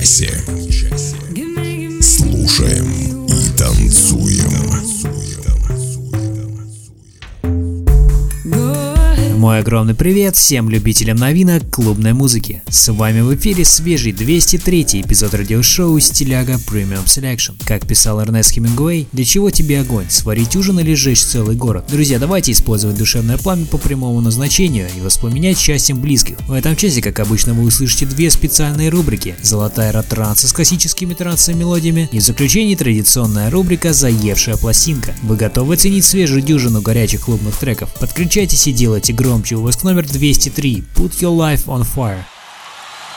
guys here. Огромный привет всем любителям новинок клубной музыки. С вами в эфире свежий 203 эпизод радиошоу Стиляга Premium Selection. Как писал Эрнест Хемингуэй, для чего тебе огонь, сварить ужин или сжечь целый город? Друзья, давайте использовать душевное пламя по прямому назначению и воспламенять счастьем близких. В этом часе, как обычно, вы услышите две специальные рубрики. Золотая ротранса с классическими трансовыми мелодиями и в заключении традиционная рубрика «Заевшая пластинка». Вы готовы оценить свежую дюжину горячих клубных треков? Подключайтесь и делайте громко Выпуск номер 203. Put Your Life on Fire.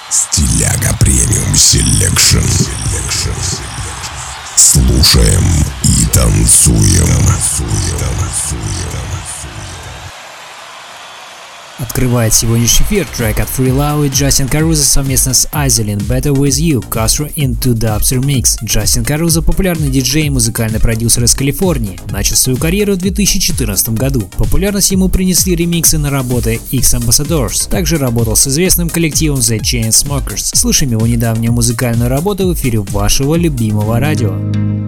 Стиляга Premium Selection. Слушаем и танцуем. Открывает сегодняшний эфир трек от 3LAU и Джастин Карузо совместно с Iselin Better With You Castro Into Dubs Remix. Джастин Карузо – популярный диджей и музыкальный продюсер из Калифорнии. Начал свою карьеру в 2014 году. Популярность ему принесли ремиксы на работы X Ambassadors. Также работал с известным коллективом The Chainsmokers. Слышим его недавнюю музыкальную работу в эфире вашего любимого радио.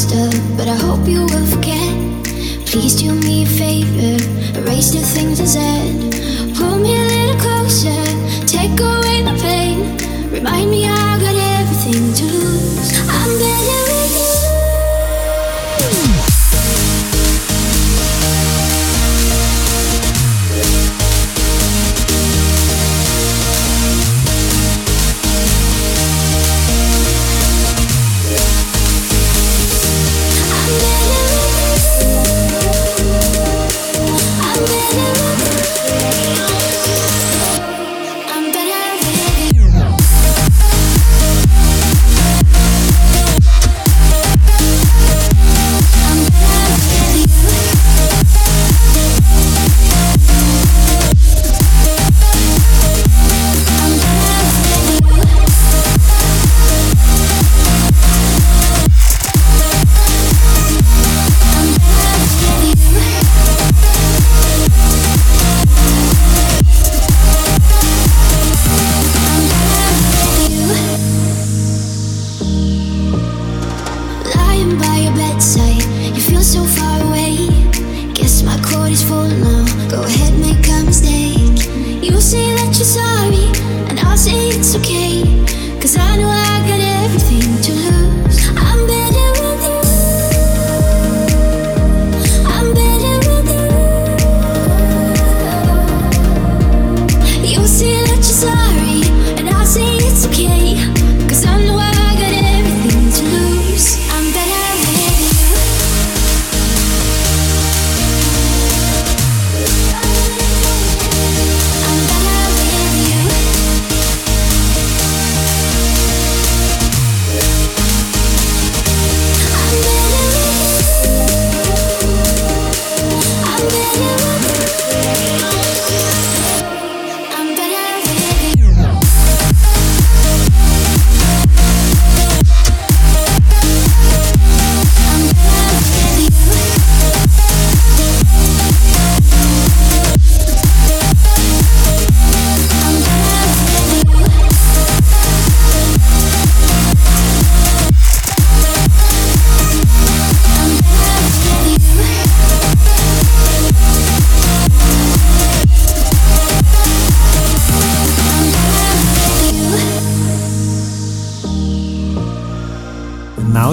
Up, but I hope you will forget. Please do me a favor, erase the things I said. Pull me a little closer, take away the pain. Remind me I got everything to lose. I'm better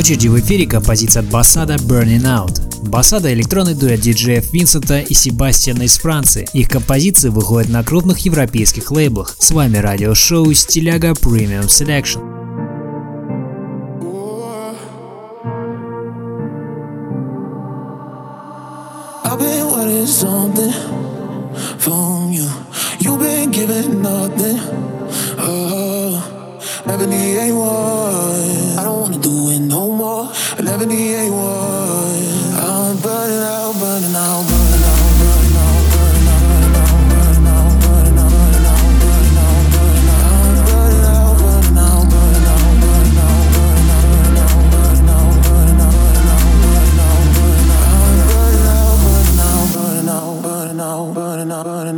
очереди в эфире композиция от Басада Burning Out. Басада – электронный дуэт диджеев Винсента и Себастьяна из Франции. Их композиции выходят на крупных европейских лейблах. С вами радиошоу Стиляга Premium Selection.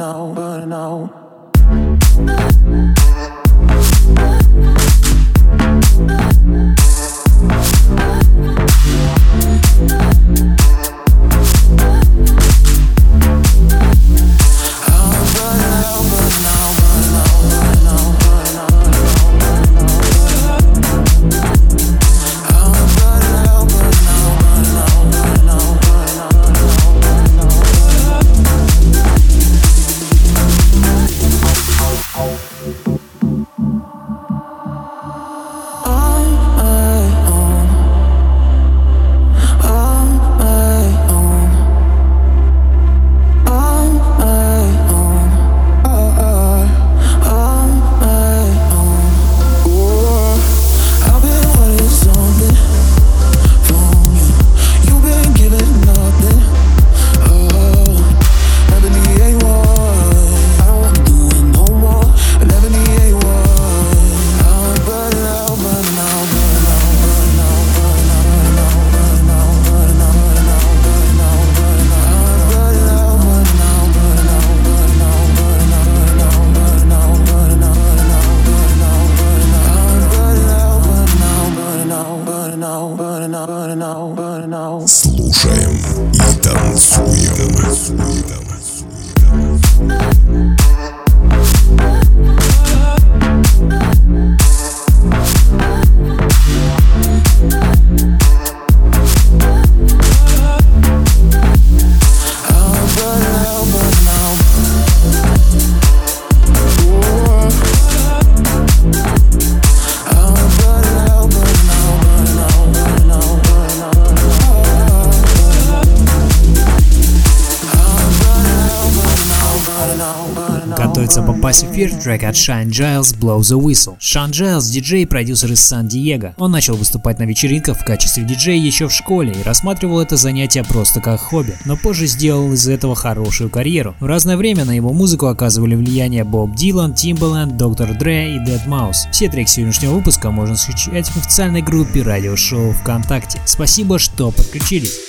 now, but now. попасть в трек от Shine Giles Blow the Whistle. Shine Giles – диджей и продюсер из Сан-Диего. Он начал выступать на вечеринках в качестве диджея еще в школе и рассматривал это занятие просто как хобби, но позже сделал из этого хорошую карьеру. В разное время на его музыку оказывали влияние Боб Дилан, Тимбаленд, Доктор Дре и Дед Маус. Все треки сегодняшнего выпуска можно скачать в официальной группе радиошоу ВКонтакте. Спасибо, что подключились.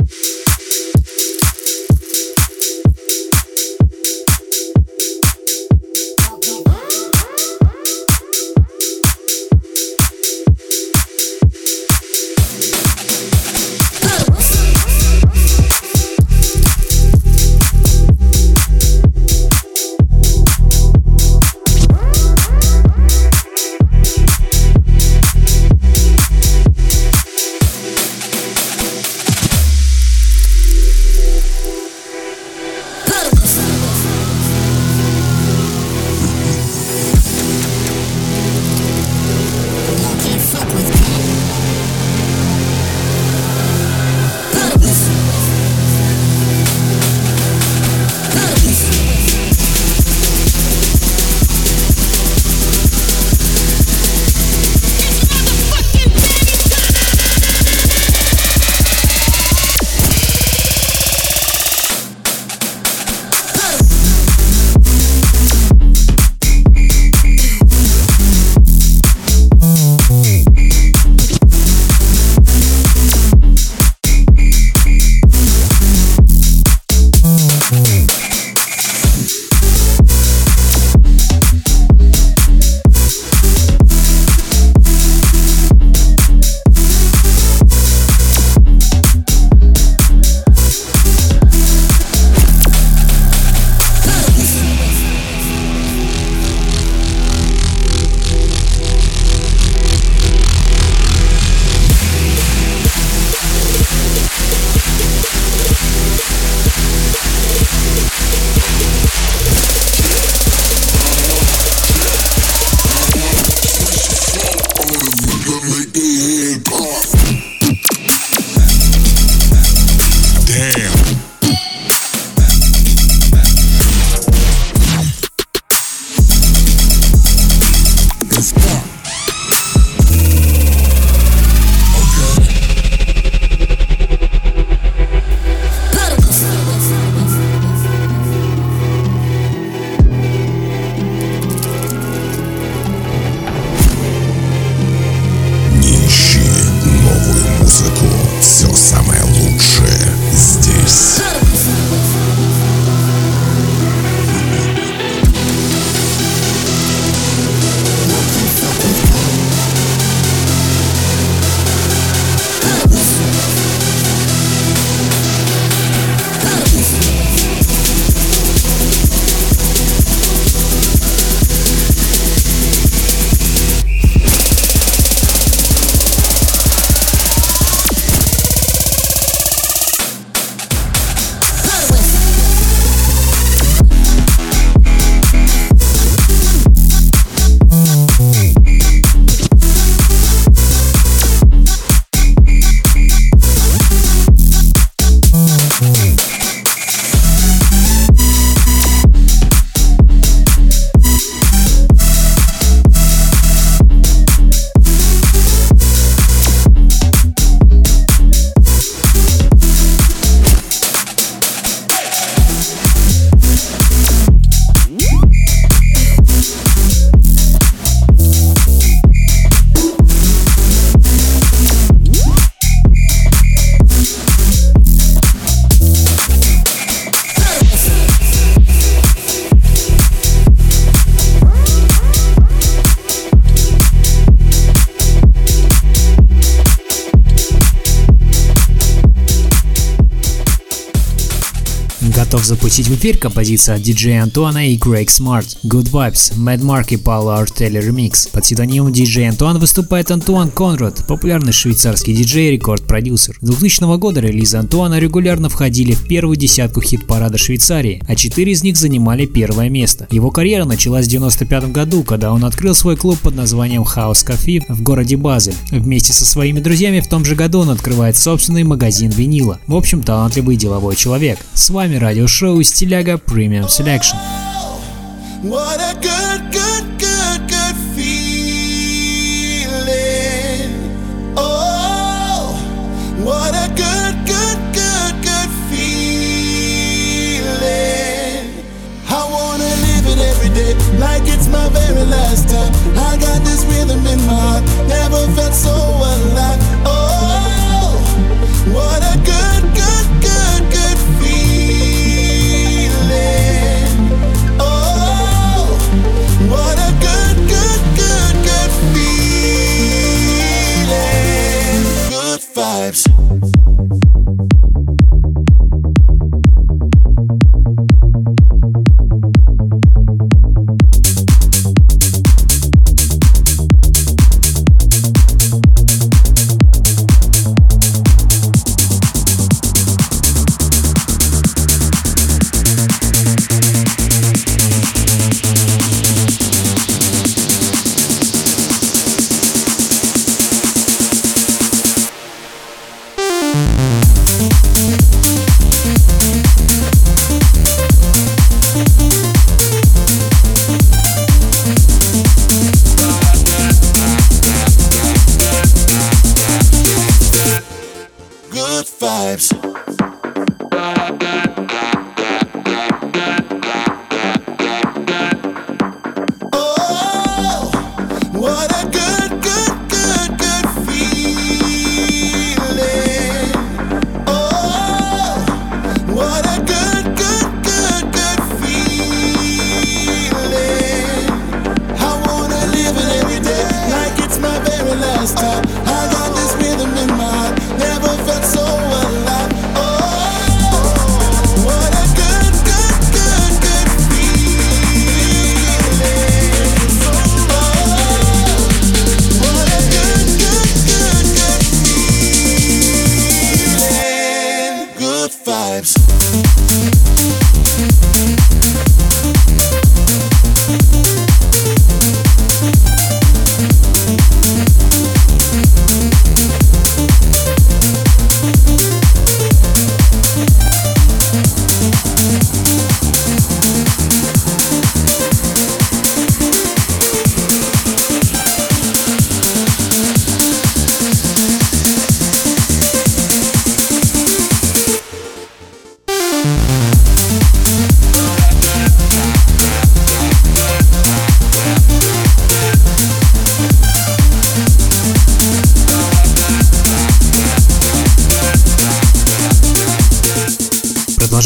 Запустить в эфир композиция от диджея Антуана и Крейг Смарт. Good Vibes, Mad Mark и Paolo Ortelli ремикс. Под псевдонимом диджей Антуан выступает Антуан Конрад, популярный швейцарский диджей и рекорд-продюсер. С 2000 года релизы Антуана регулярно входили в первую десятку хит-парада Швейцарии, а четыре из них занимали первое место. Его карьера началась в 1995 году, когда он открыл свой клуб под названием House Coffee в городе Базель. Вместе со своими друзьями в том же году он открывает собственный магазин винила. В общем, талантливый деловой человек. С вами радиошоу Stiliaga Premium Selection. What a good, good, good, good feeling. Oh, what a good, good, good, good feeling. I wanna live it every day like it's my very last time. I got this rhythm in my heart, never felt so alive.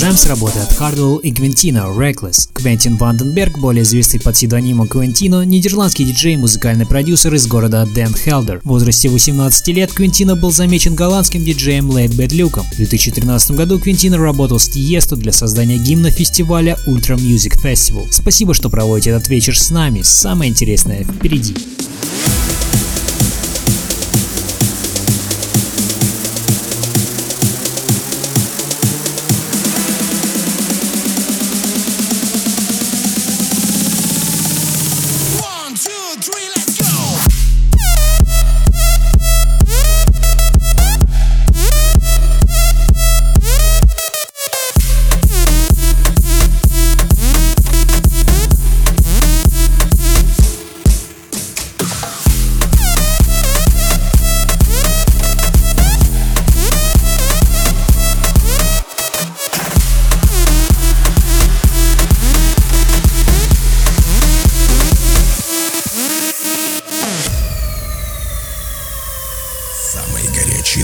Продолжаем с работы от Hardwell и Квентино Reckless. Квентин Ванденберг, более известный под псевдонимом Квентино, нидерландский диджей и музыкальный продюсер из города Ден Хелдер. В возрасте 18 лет Квентино был замечен голландским диджеем Late Bad Люком. В 2013 году Квентино работал с Тиесто для создания гимна фестиваля Ultra Music Festival. Спасибо, что проводите этот вечер с нами. Самое интересное впереди.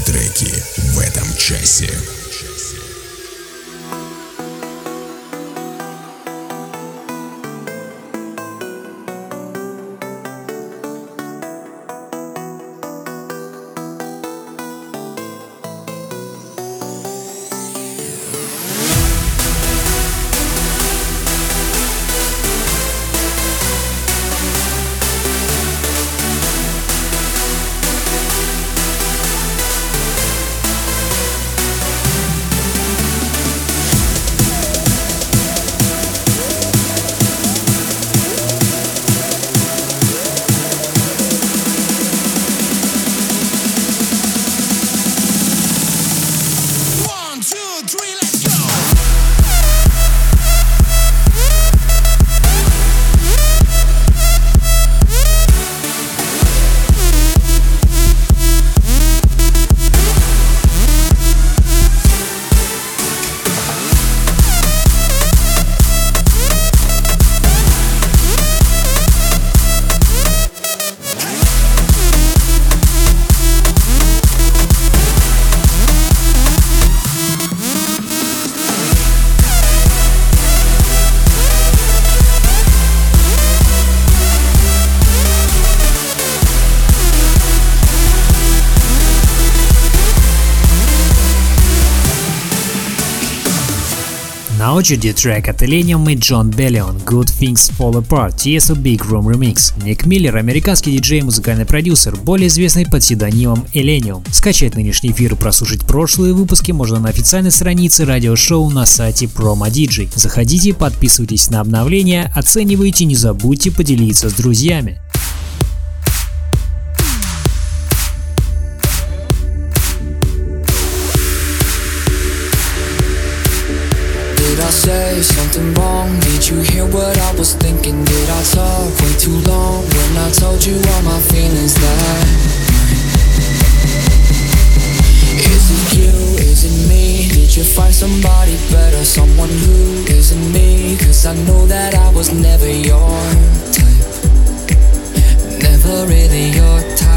Треки в этом часе. Очереди трек от Elenium и Джон Беллион Good Things Fall Apart TSO Big Room Remix. Ник Миллер – американский диджей и музыкальный продюсер, более известный под псевдонимом Elenium. Скачать нынешний эфир и прослушать прошлые выпуски можно на официальной странице радиошоу на сайте Promo DJ. Заходите, подписывайтесь на обновления, оценивайте, не забудьте поделиться с друзьями. Something wrong? Did you hear what I was thinking? Did I talk way too long when I told you all my feelings that Is it you? Is it me? Did you find somebody better? Someone who isn't me? Cause I know that I was never your type Never really your type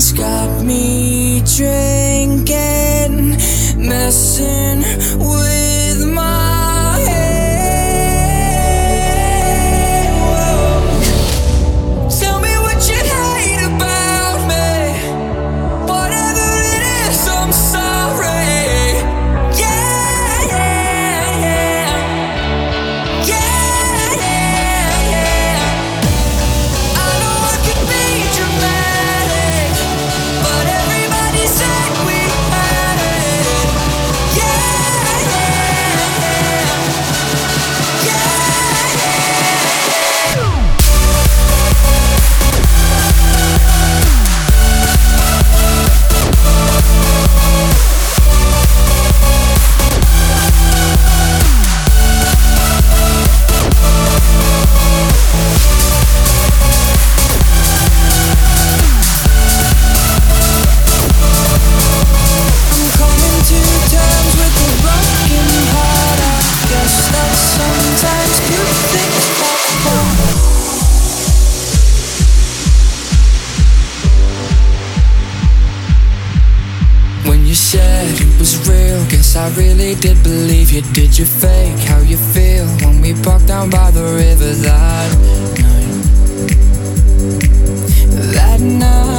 Overthinking's got me drinking, messing with I really did believe you. Did you fake how you feel when we parked down by the river that night? That night.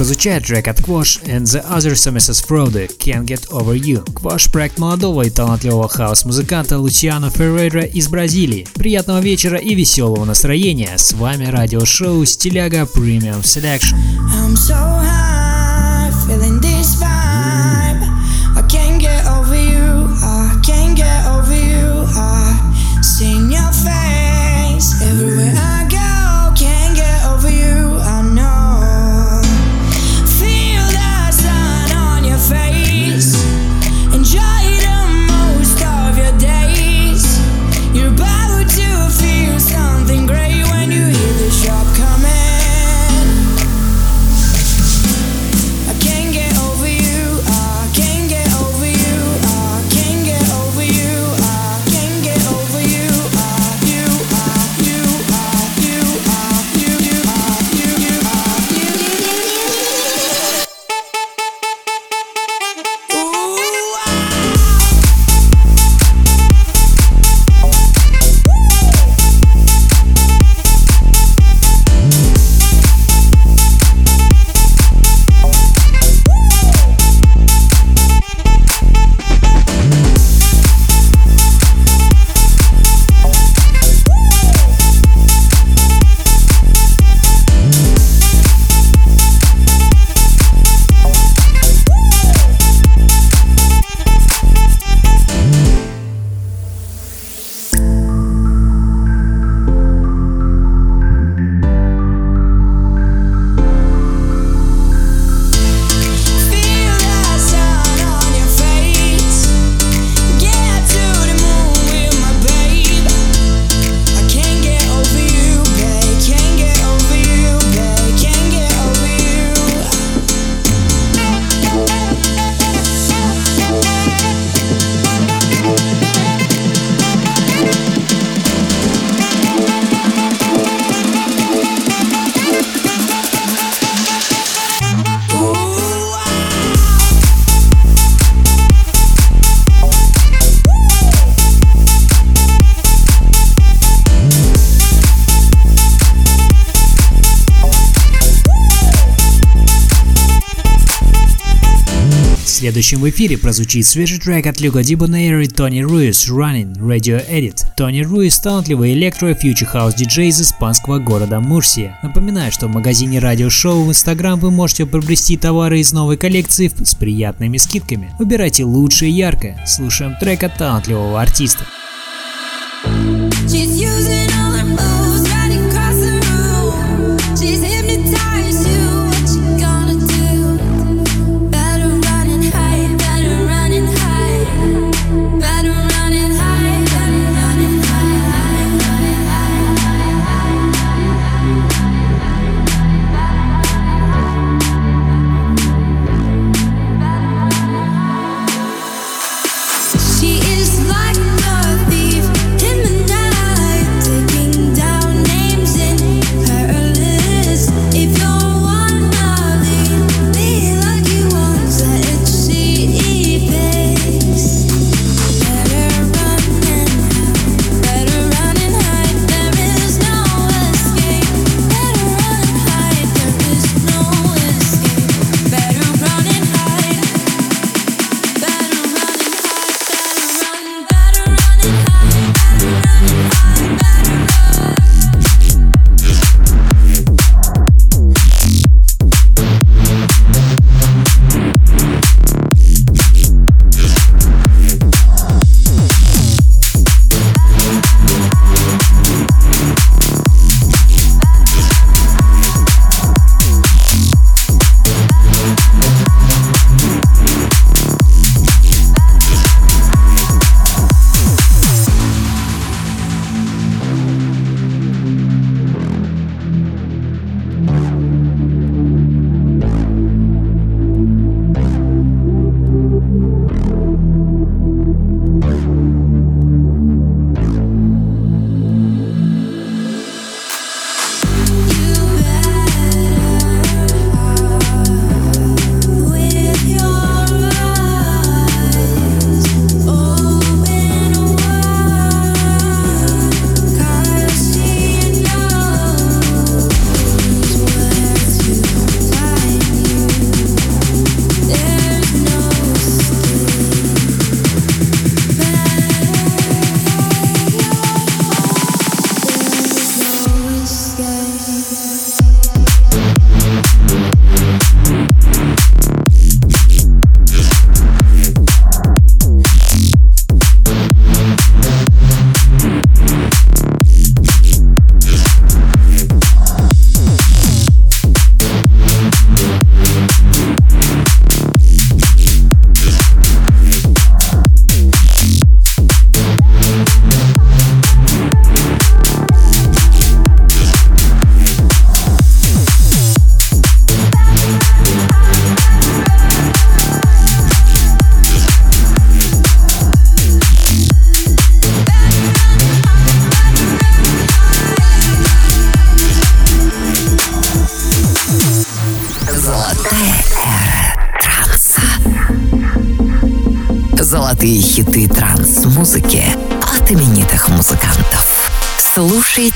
Прозвучать трек от KVSH and the Other Services Fraude Can't Get Over You. KVSH – проект молодого и талантливого хаус-музыканта Лучиано Феррейра из Бразилии. Приятного вечера и веселого настроения. С вами радиошоу Стиляга Premium Selection. I'm so high, feeling this vibe. Следующем в эфире прозвучит свежий трек от Luca Debonaire и Тони Руис «Running» Radio Edit. Тони Руис – талантливый электро future хаус диджей из испанского города Мурсия. Напоминаю, что в магазине радиошоу в Instagram вы можете приобрести товары из новой коллекции с приятными скидками. Выбирайте лучшее и яркое. Слушаем трек от талантливого артиста.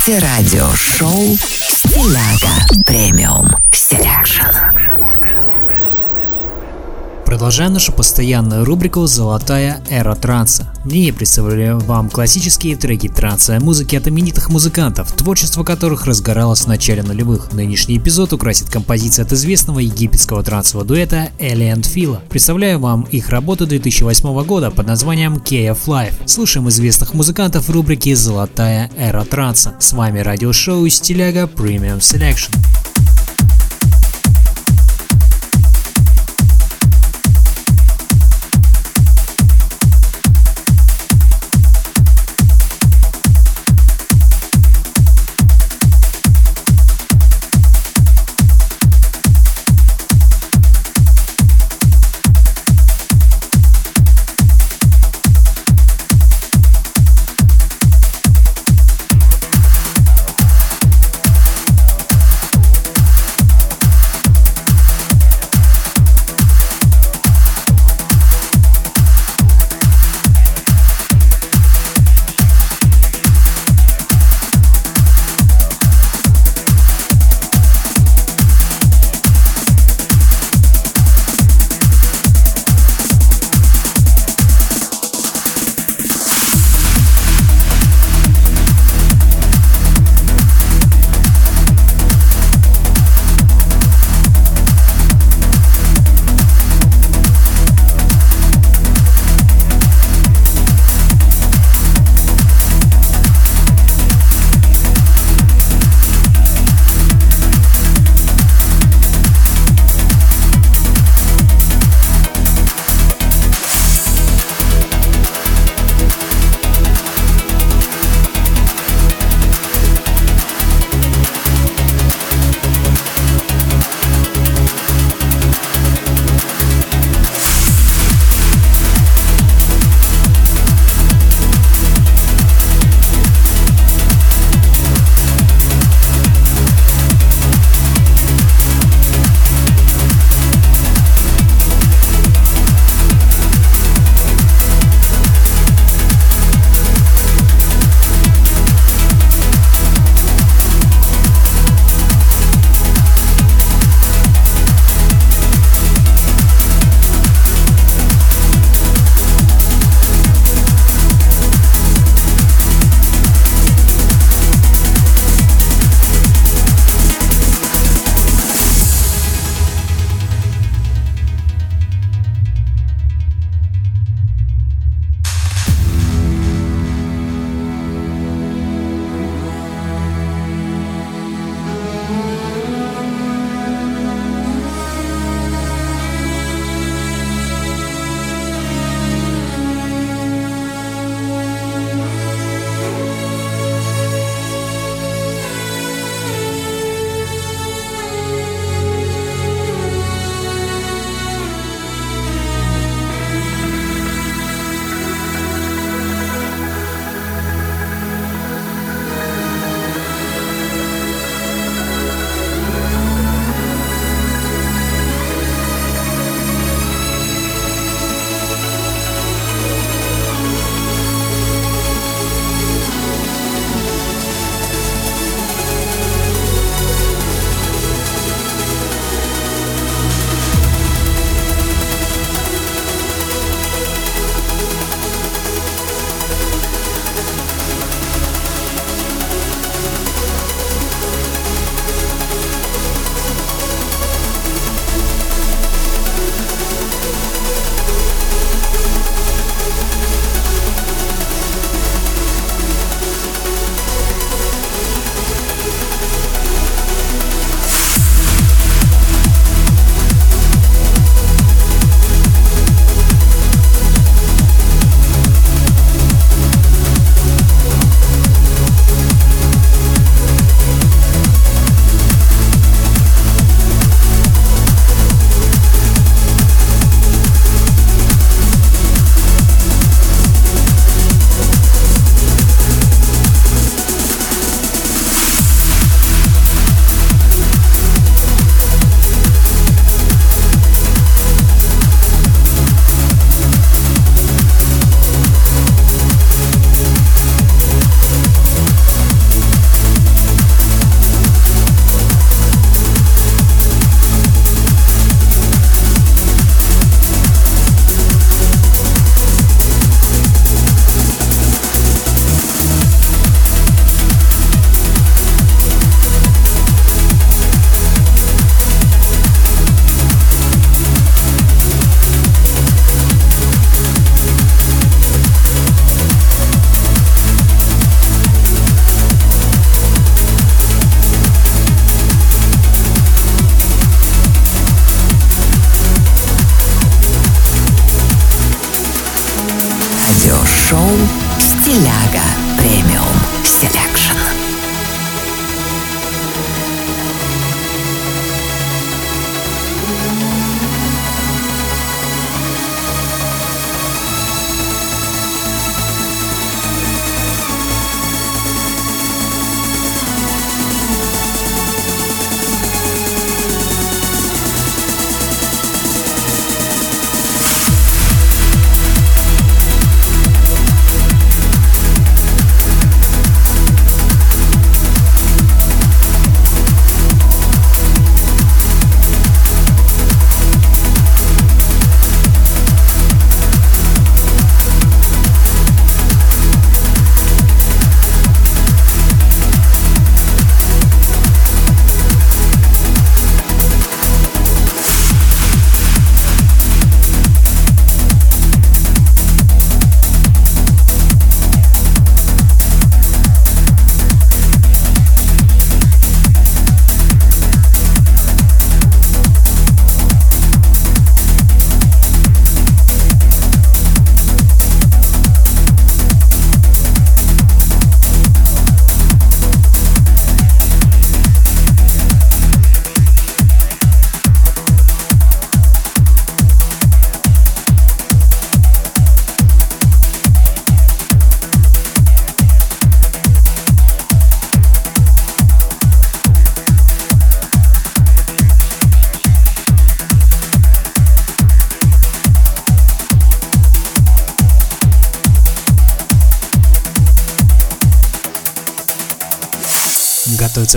Слушайте радиошоу «Стиляга Продолжаем нашу постоянную рубрику «Золотая эра транса». В ней представляю вам классические треки трансовой музыки от именитых музыкантов, творчество которых разгоралось в начале нулевых. Нынешний эпизод украсит композиция от известного египетского трансового дуэта Элли and Фила. Представляю вам их работу 2008 года под названием Key of Life. Слушаем известных музыкантов в рубрике «Золотая эра транса». С вами радиошоу Стиляга Premium Selection.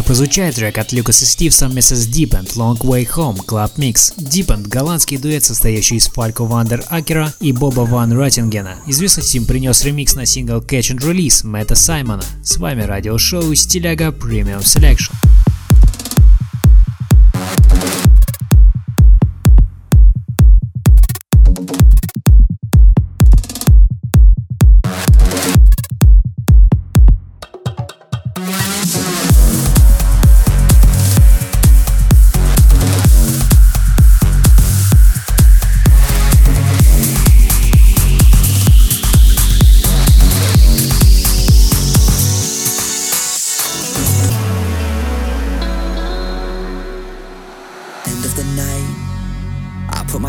Прозвучать трек от Lucas & Steve vs. Deepend Long Way Home Club Mix. Deepend – голландский дуэт, состоящий из Фалько Вандер Акера и Боба Ван Роттингена. Известность им принес ремикс на сингл Catch and Release Мэтта Саймона. С вами радиошоу Стиляга Premium Selection.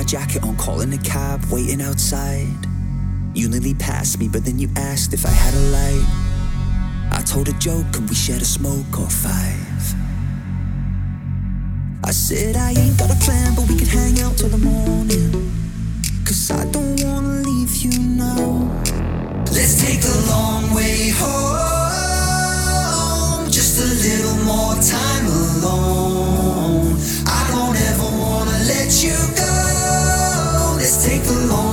Jacket on, calling a cab, waiting outside. You nearly passed me, but then you asked if I had a light. I told a joke and we shared a smoke or five. I said I ain't got a plan, but we could hang out till the morning. Cause I don't wanna leave you now. Let's take the long way home. Just a little more time alone. I don't ever wanna let you go. Take the long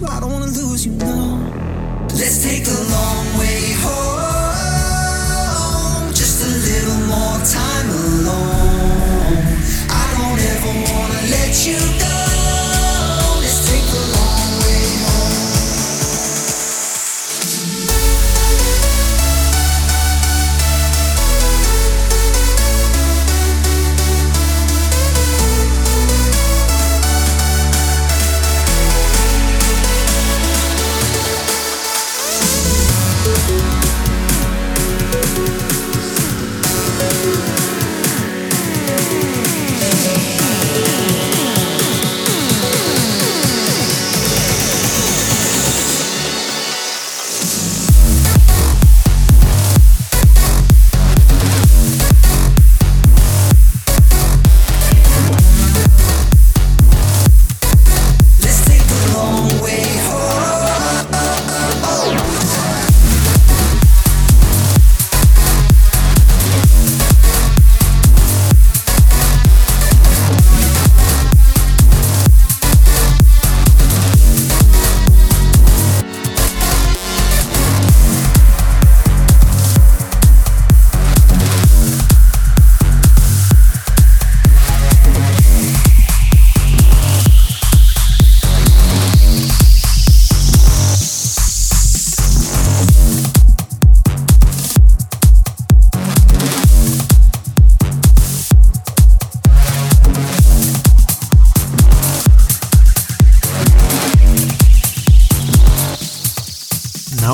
you, I don't wanna lose you, no. Let's take the long way home. Just a little more time alone. I don't ever wanna let you go.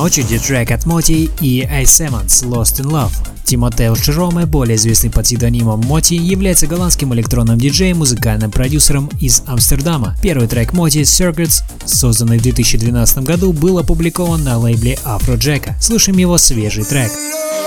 Очереди трек от Моти и A. Simmons «Lost in Love». Тимотео Шероме, более известный под псевдонимом Моти, является голландским электронным диджеем, музыкальным продюсером из Амстердама. Первый трек Моти Circuits, созданный в 2012 году, был опубликован на лейбле Afrojack. Слушаем его свежий трек. Show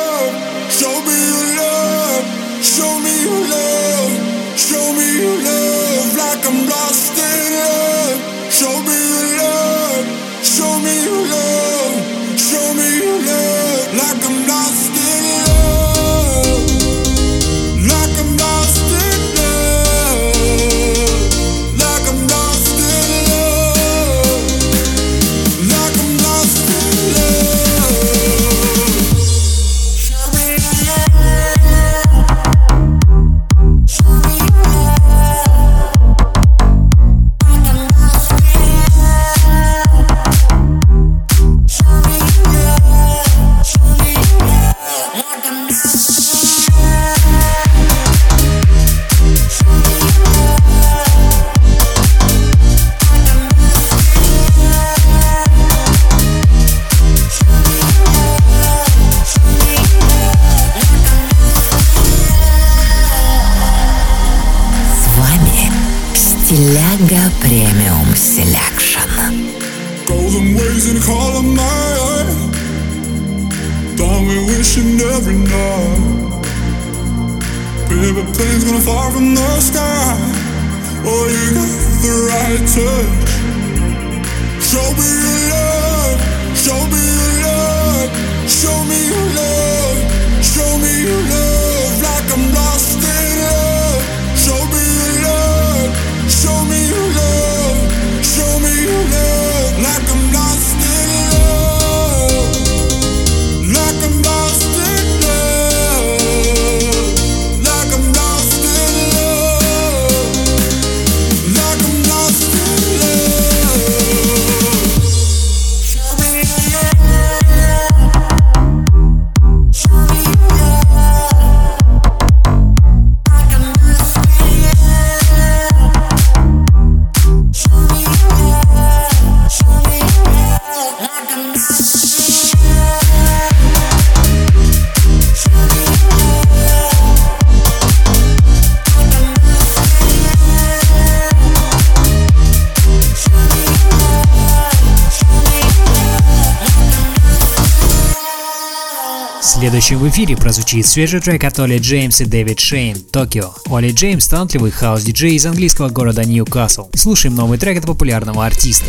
Следующим в эфире прозвучит свежий трек от Оли Джеймс и Дэвид Шейн «Токио». Оли Джеймс – талантливый хаос-диджей из английского города Ньюкасл. Слушаем новый трек от популярного артиста.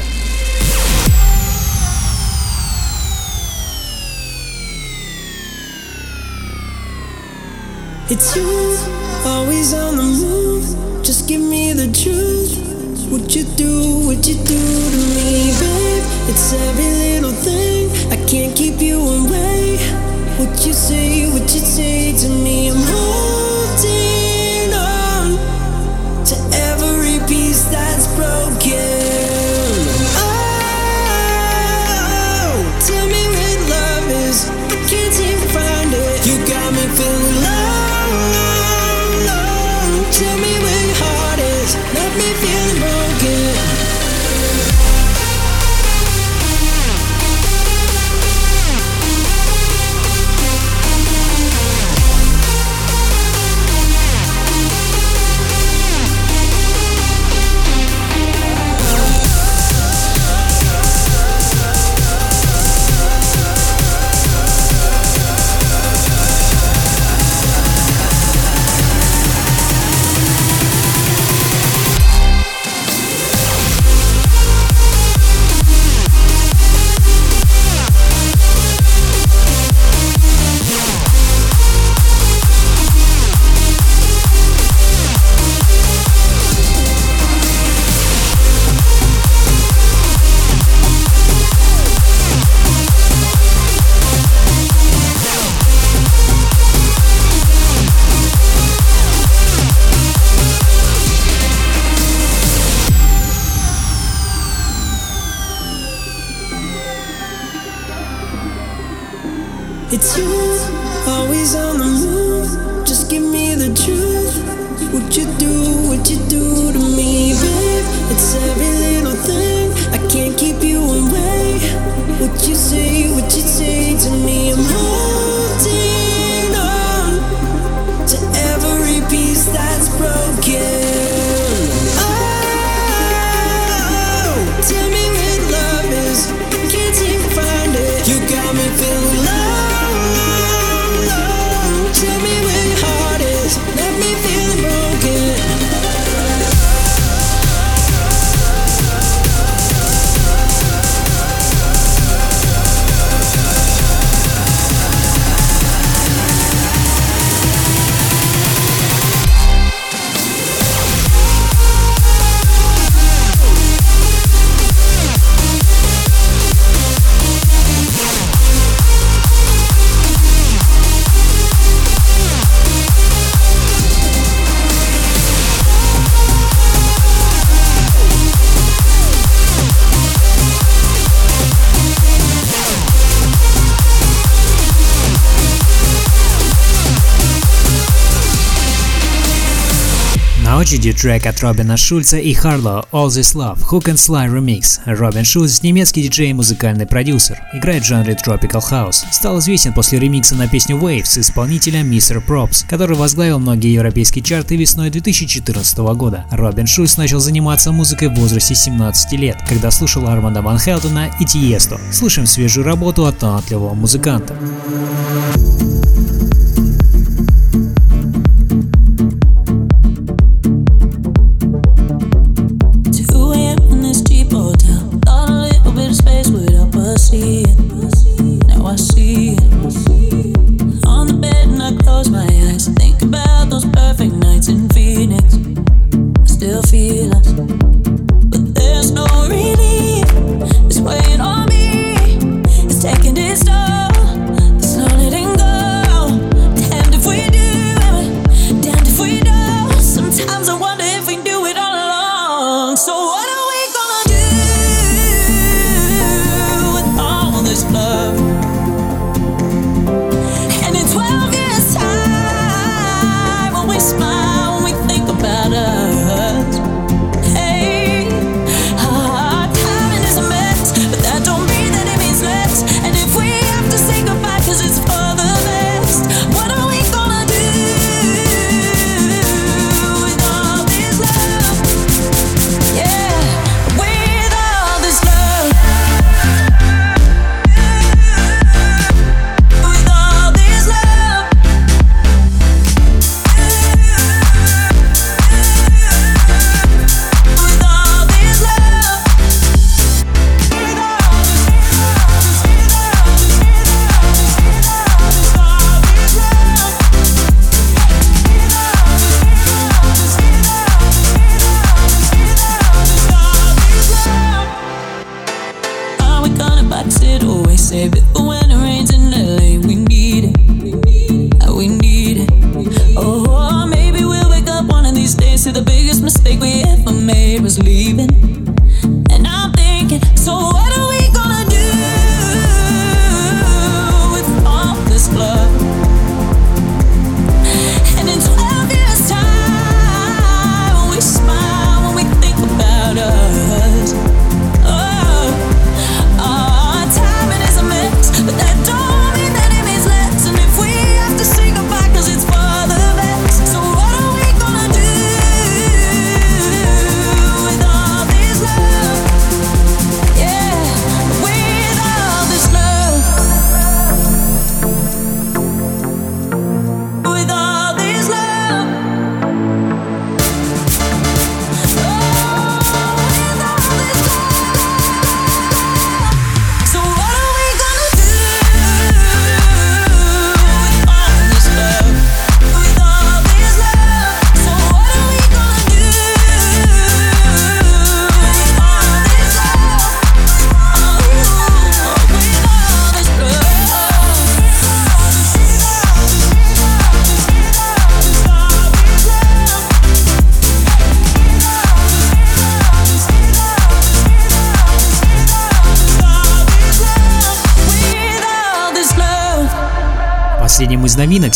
It's you, always on the move. Just give me the truth. What you do, what you do to me, babe. It's every little thing. I can't keep you away. What you say, what you say to me. I'm holding очереди трек от Робина Шульца и Харло All This Love Hook and Sly Remix. Робин Шульц – немецкий диджей и музыкальный продюсер. Играет в жанре Tropical House. Стал известен после ремикса на песню Waves исполнителя Mr. Props, который возглавил многие европейские чарты весной 2014 года. Робин Шульц начал заниматься музыкой в возрасте 17 лет, когда слушал Арманда Ван Хелтона и Тиесто. Слушаем свежую работу от талантливого музыканта.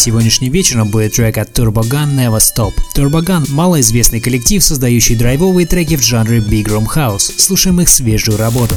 Сегодняшним вечером будет трек от Turbogun Never Stop. Turbogun – малоизвестный коллектив, создающий драйвовые треки в жанре Big Room House. Слушаем их свежую работу.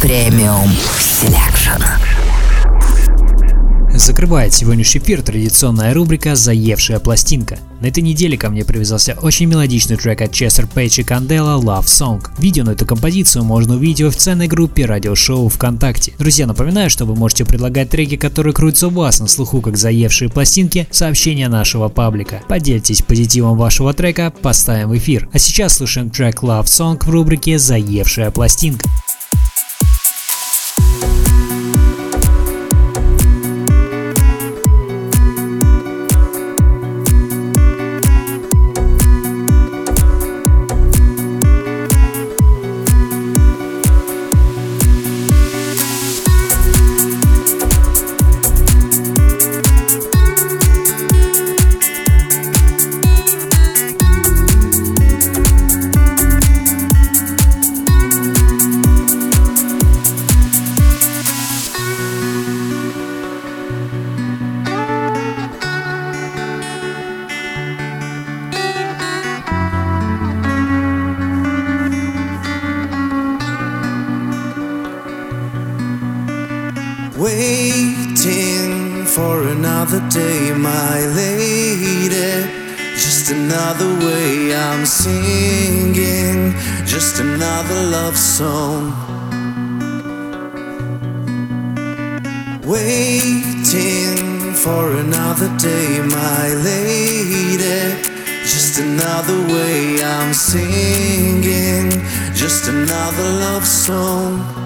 Premium Selection. Закрывает сегодняшний эфир традиционная рубрика «Заевшая пластинка». На этой неделе ко мне привязался очень мелодичный трек от Chester Page и Candela «Love Song». Видео на эту композицию можно увидеть в официальной группе радиошоу ВКонтакте. Друзья, напоминаю, что вы можете предлагать треки, которые крутятся у вас на слуху как «Заевшие пластинки» сообщения нашего паблика. Поделитесь позитивом вашего трека, поставим эфир. А сейчас слушаем трек «Love Song» в рубрике «Заевшая пластинка». singing just another love song.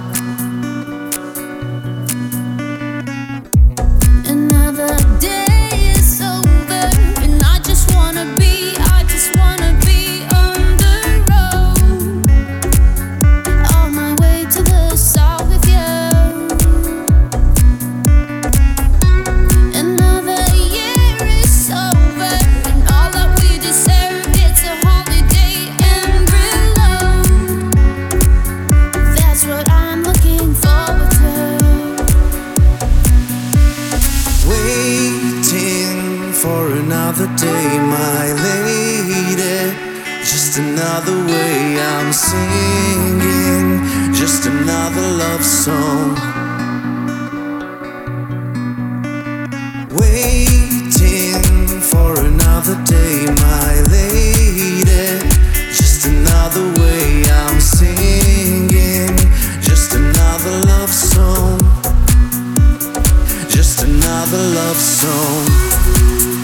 Just another love song.